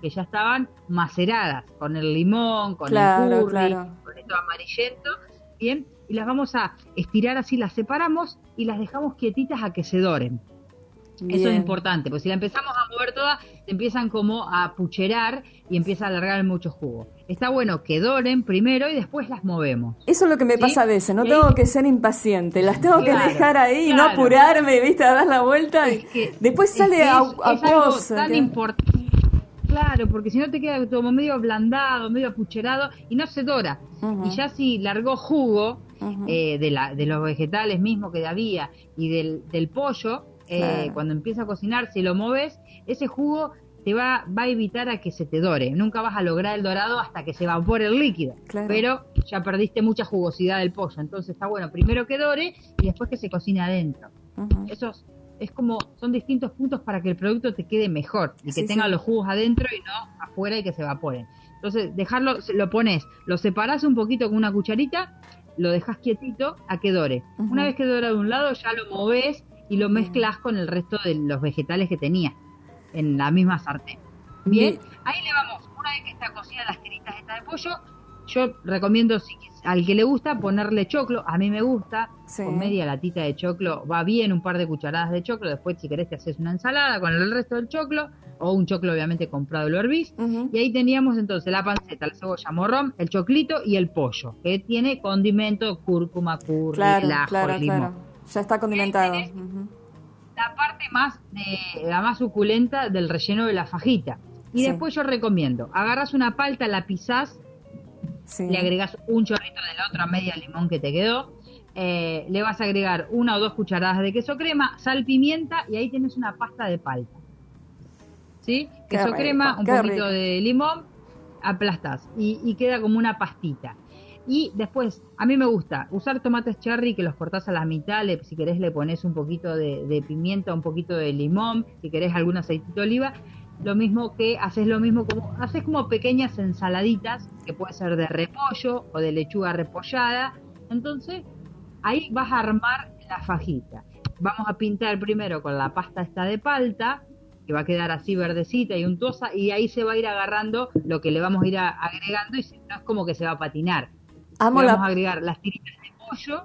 que ya estaban maceradas con el limón, con Claro, el curry, claro. con esto amarillento, bien, y las vamos a estirar así, las separamos y las dejamos quietitas a que se doren. Eso es importante, porque si la empezamos a mover toda, se empiezan como a pucherar y empieza a alargar mucho jugo. Está bueno que doren primero y después las movemos. Eso es lo que me ¿Sí? pasa a veces, no tengo que ser impaciente, las tengo Claro, que dejar ahí y no apurarme, ¿viste? A dar la vuelta después Es sale que a, es, a es algo tan importante. Claro, porque si no te queda como medio ablandado, medio apucherado y no se dora. Y ya si largó jugo eh, de, la, de los vegetales mismos que había y del, del pollo, eh, Claro. cuando empieza a cocinar, si lo moves, ese jugo te va, va a evitar a que se te dore. Nunca vas a lograr el dorado hasta que se evapore el líquido. Claro. Pero ya perdiste mucha jugosidad del pollo. Entonces está bueno primero que dore y después que se cocine adentro. Esos es como son distintos puntos para que el producto te quede mejor y que Sí, tenga sí. los jugos adentro y no afuera y que se evaporen. Entonces, dejarlo, lo pones, lo separás un poquito con una cucharita, lo dejas quietito a que dore. Una vez que dora de un lado, ya lo moves y lo mezclas con el resto de los vegetales que tenía en la misma sartén. Bien, ahí le vamos, una vez que está cocida las tiritas estas de pollo, yo recomiendo si, al que le gusta ponerle choclo, a mí me gusta, con media latita de choclo va bien, un par de cucharadas de choclo, después si querés te haces una ensalada con el resto del choclo, o un choclo obviamente comprado lo hervís, y ahí teníamos entonces la panceta, la cebolla, morrón, el choclito y el pollo, que tiene condimento, cúrcuma, curry, Claro, el ajo, claro, el limón. claro. Ya está condimentado. La parte más de, la más suculenta del relleno de la fajita. Y Sí. después yo recomiendo, agarras una palta, la pisás, Sí. le agregas un chorrito de la otra media limón que te quedó, eh, le vas a agregar una o dos cucharadas de queso crema, sal, pimienta y ahí tienes una pasta de palta. ¿Sí? Qué queso rico, crema, un poquito rico. de limón, aplastas y, y queda como una pastita. Y después, a mí me gusta usar tomates cherry que los cortás a la mitad, le- si querés le pones un poquito de, de pimienta, un poquito de limón, si querés algún aceitito de oliva, lo mismo que haces lo mismo como haces como pequeñas ensaladitas que puede ser de repollo o de lechuga repollada. Entonces ahí vas a armar la fajita. Vamos a pintar primero con la pasta esta de palta que va a quedar así verdecita y untuosa y ahí se va a ir agarrando lo que le vamos a ir a- agregando y si no es como que se va a patinar. Amo le la- vamos a agregar las tiritas de pollo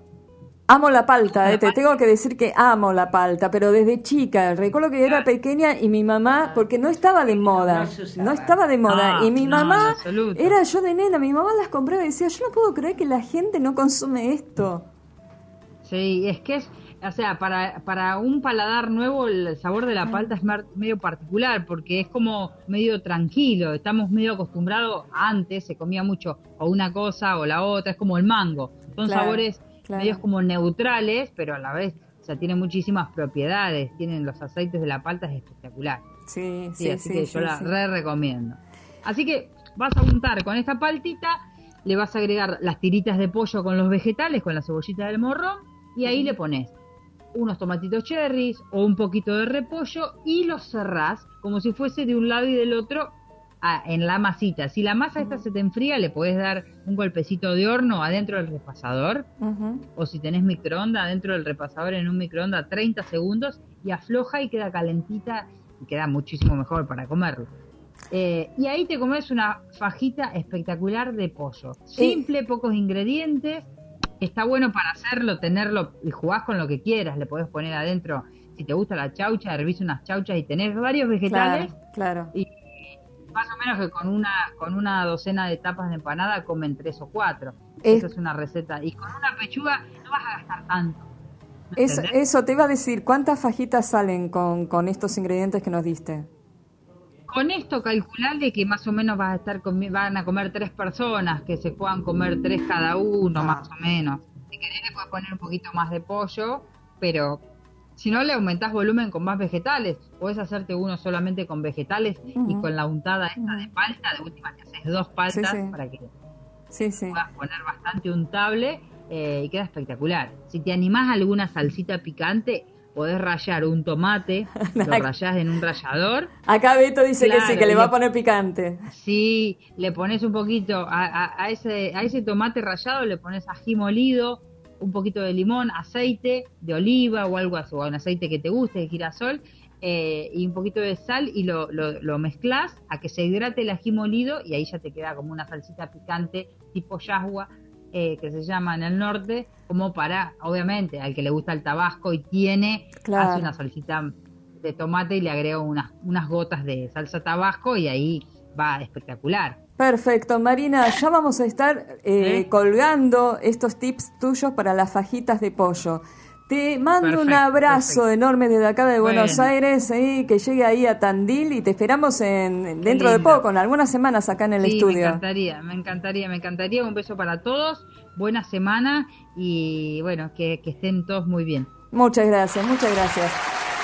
Amo la palta, eh, te tengo que decir que amo la palta, pero desde chica, recuerdo que era pequeña y mi mamá, porque no estaba de moda, no estaba de moda, No, y mi mamá, era yo de nena, mi mamá las compraba y decía, yo no puedo creer que la gente no consume esto. Sí, es que es, o sea, para, para un paladar nuevo el sabor de la palta es medio particular porque es como medio tranquilo, estamos medio acostumbrados, antes se comía mucho o una cosa o la otra, es como el mango, son Claro, sabores claro. medios como neutrales, pero a la vez, o sea, tienen muchísimas propiedades, tienen los aceites de la palta, es espectacular. Sí, Sí, sí, así sí, que sí, yo la re recomiendo. Así que vas a untar con esta paltita, le vas a agregar las tiritas de pollo con los vegetales, con la cebollita del morrón, y ahí le pones unos tomatitos cherries o un poquito de repollo y los cerrás como si fuese de un lado y del otro a- en la masita. Si la masa esta se te enfría, le podés dar un golpecito de horno adentro del repasador o si tenés microondas adentro del repasador en un microondas 30 segundos y afloja y queda calentita y queda muchísimo mejor para comerlo. Eh, y ahí te comes una fajita espectacular de pollo. Simple, pocos ingredientes. Está bueno para hacerlo, tenerlo y jugás con lo que quieras. Le podés poner adentro, si te gusta la chaucha, hervís unas chauchas y tenés varios vegetales. Claro, claro. Y más o menos que con una con una docena de tapas de empanada comen tres o cuatro. Es- Esa es una receta. Y con una pechuga no vas a gastar tanto. Eso, eso te iba a decir, ¿cuántas fajitas salen con, con estos ingredientes que nos diste? Con esto calcularle que más o menos vas a estar van a comer tres personas, que se puedan comer tres cada uno, más o menos. Si querés le puedes poner un poquito más de pollo, pero si no le aumentás volumen con más vegetales. Podés hacerte uno solamente con vegetales y con la untada esta de palta, de última te haces dos paltas Sí, sí. para que Sí, puedas poner bastante untable eh, y queda espectacular. Si te animás a alguna salsita picante, podés rallar un tomate, lo rayás en un rallador Acá Beto dice que sí, que le va a poner picante. Sí, le pones un poquito a, a- a ese, a ese tomate rallado, le pones ají molido, un poquito de limón, aceite de oliva o algo así, o un aceite que te guste, de girasol, eh, y un poquito de sal y lo, lo, lo mezclas a que se hidrate el ají molido y ahí ya te queda como una salsita picante tipo yahua, eh, que se llama en el norte, como para, obviamente, al que le gusta el tabasco y tiene, Claro. hace una salsita de tomate y le agrego unas, unas gotas de salsa tabasco y ahí va espectacular. Perfecto, Marina, ya vamos a estar eh, ¿Eh? colgando estos tips tuyos para las fajitas de pollo. Te mando un Perfecto, abrazo enorme desde acá de Buenos Bueno. Aires, eh, que llegue ahí a Tandil y te esperamos en, dentro de poco, en algunas semanas acá en el Sí, me estudio. encantaría, me encantaría, me encantaría. Un beso para todos, buena semana y bueno, que, que estén todos muy bien. Muchas gracias, muchas gracias.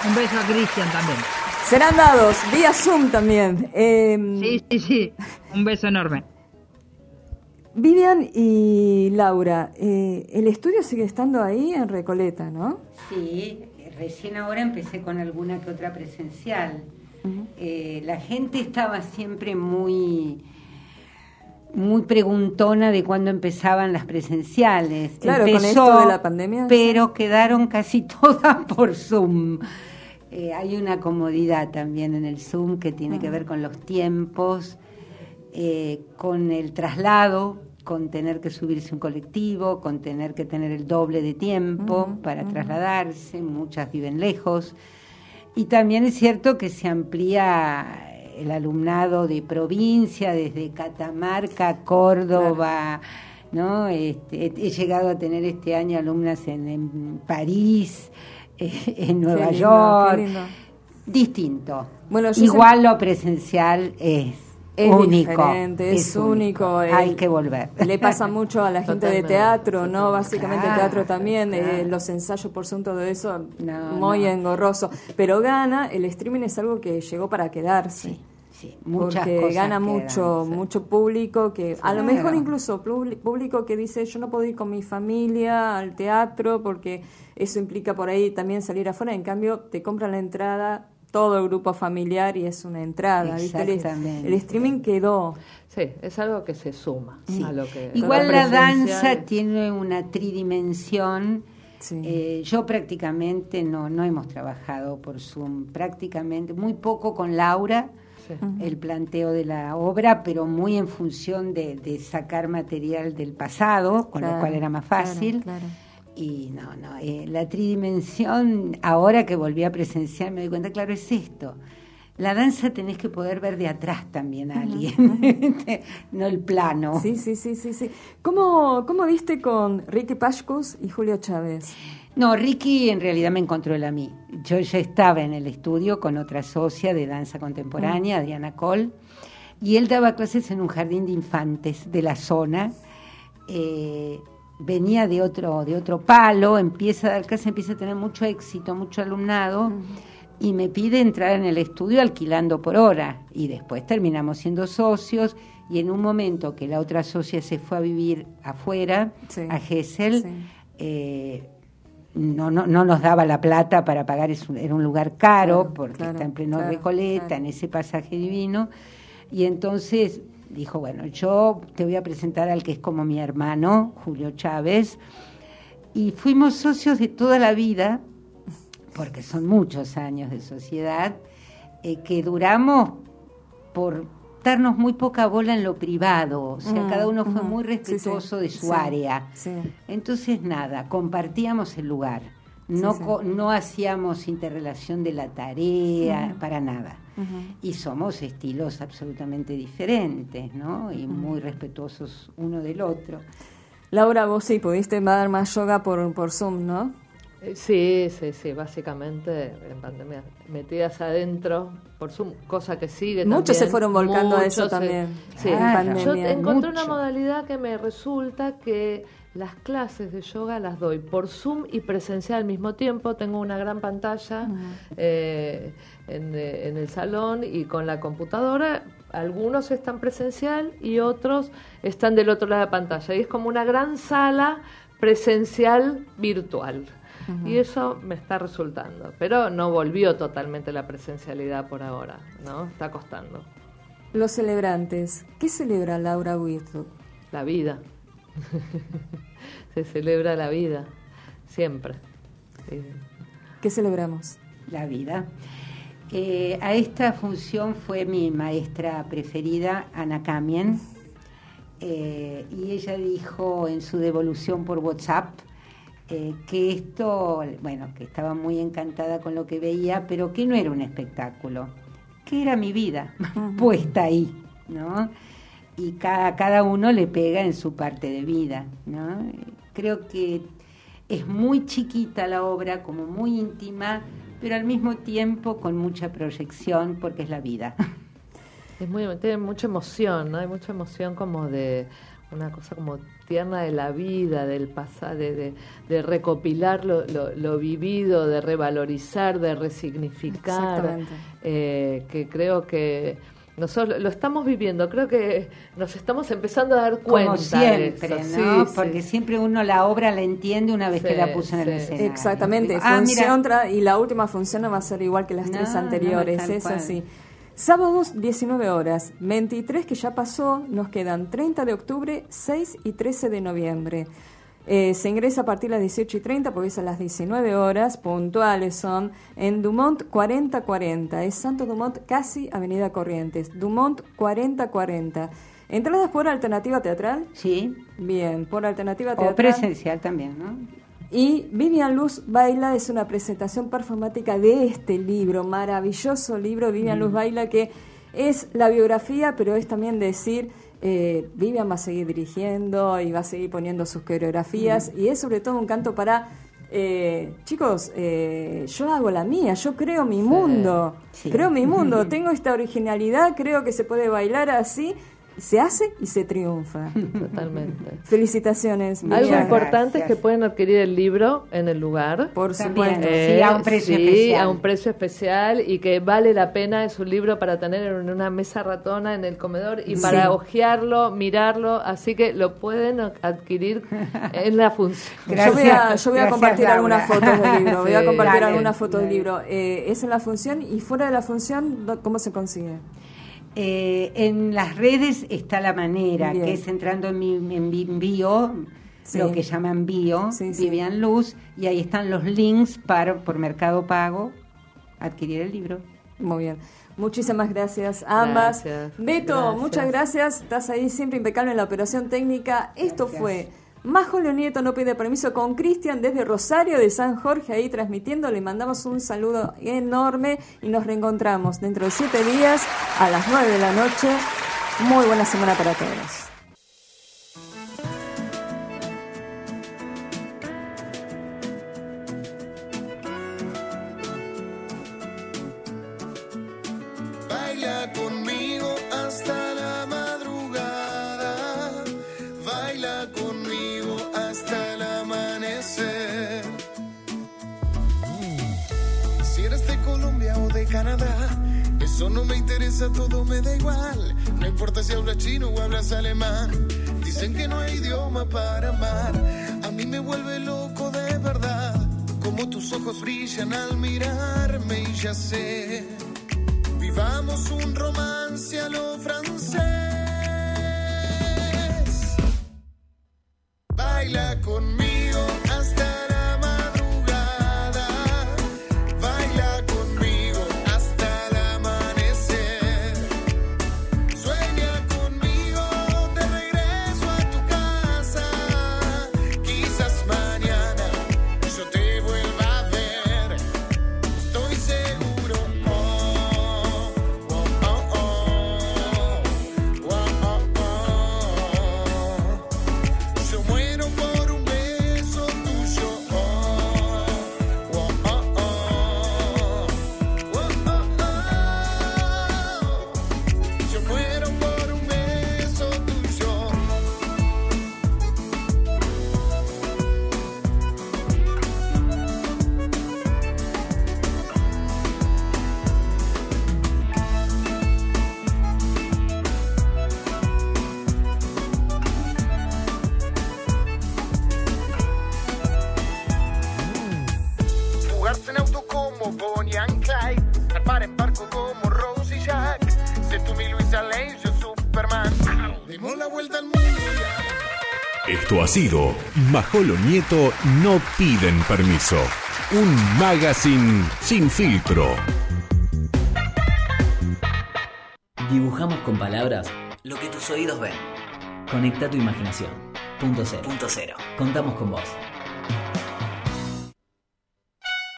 Un beso a Cristian también. Serán dados vía Zoom también. Eh, Sí, sí, sí. Un beso enorme. Vivian y Laura, eh, el estudio sigue estando ahí en Recoleta, ¿no? Sí, recién ahora empecé con alguna que otra presencial. Eh, la gente estaba siempre muy muy preguntona de cuándo empezaban las presenciales. Claro, Empezó, con esto de la pandemia. Pero quedaron casi todas por Zoom. Eh, hay una comodidad también en el Zoom que tiene que ver con los tiempos, eh, con el traslado, con tener que subirse un colectivo, con tener que tener el doble de tiempo para trasladarse, muchas viven lejos. Y también es cierto que se amplía el alumnado de provincia, desde Catamarca, Córdoba, ¿no? Este, he llegado a tener este año alumnas en, en París, en Nueva lindo, York. qué lindo. Distinto. Bueno, Igual lo presencial es, Es único. diferente, es único, Hay que volver. Le pasa mucho a la gente de teatro, ¿no? Básicamente el teatro también, eh, claro. los ensayos por Zoom, todo eso, No, muy no. engorroso. Pero gana, el streaming es algo que llegó para quedarse. Sí, muchas porque cosas gana quedan, mucho sí. mucho público que a lo mejor incluso público que dice yo no puedo ir con mi familia al teatro porque eso implica por ahí también salir afuera en cambio te compran la entrada todo el grupo familiar y es una entrada Exactamente. el streaming quedó Sí, es algo que se suma a lo que. Igual la danza tiene una tridimensión. Eh, yo prácticamente no, no hemos trabajado por Zoom, prácticamente, muy poco con Laura, el planteo de la obra, pero muy en función de, de sacar material del pasado, con lo cual era más fácil. claro. Y no, no, eh, la tridimensión, ahora que volví a presenciar, me doy cuenta, claro, es esto. La danza tenés que poder ver de atrás también a alguien, no el plano. sí sí sí sí sí cómo cómo viste con Ricky Pashkus y Julio Chávez No, Ricky en realidad me encontró él a mí. Yo ya estaba en el estudio con otra socia de danza contemporánea, Mm. Adriana Cole, y él daba clases en un jardín de infantes de la zona. Eh, venía de otro, de otro palo, empieza a dar clases, empieza a tener mucho éxito, mucho alumnado, y me pide entrar en el estudio alquilando por hora. Y después terminamos siendo socios, y en un momento que la otra socia se fue a vivir afuera, Sí, a Gessel, sí. eh, no, no, no nos daba la plata para pagar, es un- era un lugar caro, Claro, porque claro, está en pleno claro, Recoleta, en ese pasaje divino, y entonces dijo, bueno, yo te voy a presentar al que es como mi hermano, Julio Chávez, y fuimos socios de toda la vida, porque son muchos años de sociedad, eh, que duramos por darnos muy poca bola en lo privado, o sea, Mm, cada uno fue ujú. muy Sí, sí, respetuoso de su sí, área. Entonces, nada, compartíamos el lugar. No, no hacíamos interrelación de la tarea, Ujú. para nada. Y somos estilos absolutamente diferentes, ¿no? Y muy respetuosos uno del otro. Laura vos sí pudiste dar más yoga por por Zoom no Sí, sí, sí, básicamente en pandemia, metidas adentro por Zoom, cosa que sigue Muchos se fueron volcando a eso se- también, Sí, en Claro. yo pandemia. encontré una modalidad que me resulta que las clases de yoga las doy por Zoom y presencial al mismo tiempo. Tengo una gran pantalla eh, en, eh, en el salón y con la computadora. Algunos están presencial y otros están del otro lado de la pantalla. Y es como una gran sala presencial virtual. Y eso me está resultando. Pero no volvió totalmente la presencialidad por ahora, ¿no? Está costando. Los celebrantes. ¿Qué celebra Laura Whitlock? La vida. Se celebra la vida, siempre. Sí. ¿Qué celebramos? La vida. Eh, a esta función fue mi maestra preferida, Ana Camien, eh, y ella dijo en su devolución por WhatsApp eh, que esto, bueno, que estaba muy encantada con lo que veía, pero que no era un espectáculo, que era mi vida puesta ahí, ¿no? Y cada, cada uno le pega en su parte de vida, ¿no? Creo que es muy chiquita la obra, como muy íntima, pero al mismo tiempo con mucha proyección, porque es la vida. Es muy, tiene mucha emoción, ¿no? Hay mucha emoción como de una cosa como tierna de la vida, del pasado, de, de, de recopilar lo, lo, lo vivido, de revalorizar, de resignificar, Exactamente. eh, que creo que nosotros lo estamos viviendo, creo que nos estamos empezando a dar cuenta. Como siempre, de eso. ¿no? Sí, porque sí. siempre uno la obra la entiende una vez que la puso en el escenario. Exactamente, ah, función mira, y la última función no va a ser igual que las No, tres no, anteriores, tal es cual. así. Sábados 19 horas, 23 que ya pasó, nos quedan 30 de octubre, 6 y 13 de noviembre. Eh, se ingresa a partir de las 18 y 30 porque es a las 19 horas, puntuales son, en Dumont 4040, es Santo Dumont, casi Avenida Corrientes, Dumont 4040. ¿Entradas por alternativa teatral? Sí. Bien, por alternativa teatral. O presencial también, ¿no? Y Vivian Luz Baila es una presentación performática de este libro, maravilloso libro, Vivian Luz Baila, que es la biografía, pero es también decir, eh, Vivian va a seguir dirigiendo y va a seguir poniendo sus coreografías, y es sobre todo un canto para, eh, chicos, eh, yo hago la mía, yo creo mi mundo, creo mi mundo, tengo esta originalidad, creo que se puede bailar así, se hace y se triunfa. Totalmente. Felicitaciones. Algo importante es que pueden adquirir el libro en el lugar. Por También, supuesto. sí, a un precio sí, especial. a un precio especial y que vale la pena, es un libro para tener en una mesa ratona en el comedor y Sí. para hojearlo, mirarlo, así que lo pueden adquirir en la función. yo voy a, yo voy a Gracias, compartir Laura. algunas fotos del libro. Voy a Sí. compartir Dale, algunas fotos del dale. libro. Eh, es en la función y fuera de la función, ¿cómo se consigue? Eh, en las redes está la manera, Bien. que es entrando en mi en mi bio, Sí. lo que llaman bio, Sí, sí. Vivian Luz, y ahí están los links para por Mercado Pago adquirir el libro. Muy bien. Muchísimas gracias a ambas. Gracias. Beto, Gracias. muchas gracias. Estás ahí siempre impecable en la operación técnica. Esto fue Majo Nieto no pide permiso con Cristian desde Rosario de San Jorge ahí transmitiendo. Le mandamos un saludo enorme y nos reencontramos dentro de siete días a las nueve de la noche. Muy buena semana para todos. Eso no me interesa, todo me da igual. No importa si hablas chino o hablas alemán. Dicen que no hay idioma para amar. A mí me vuelve loco de verdad. Como tus ojos brillan al mirarme y ya sé. Vivamos un romance ya. Esto ha sido Majolo Nieto No Piden Permiso. Un magazine sin filtro. Dibujamos con palabras lo que tus oídos ven. Conecta tu imaginación. Punto cero. Punto cero. Contamos con vos.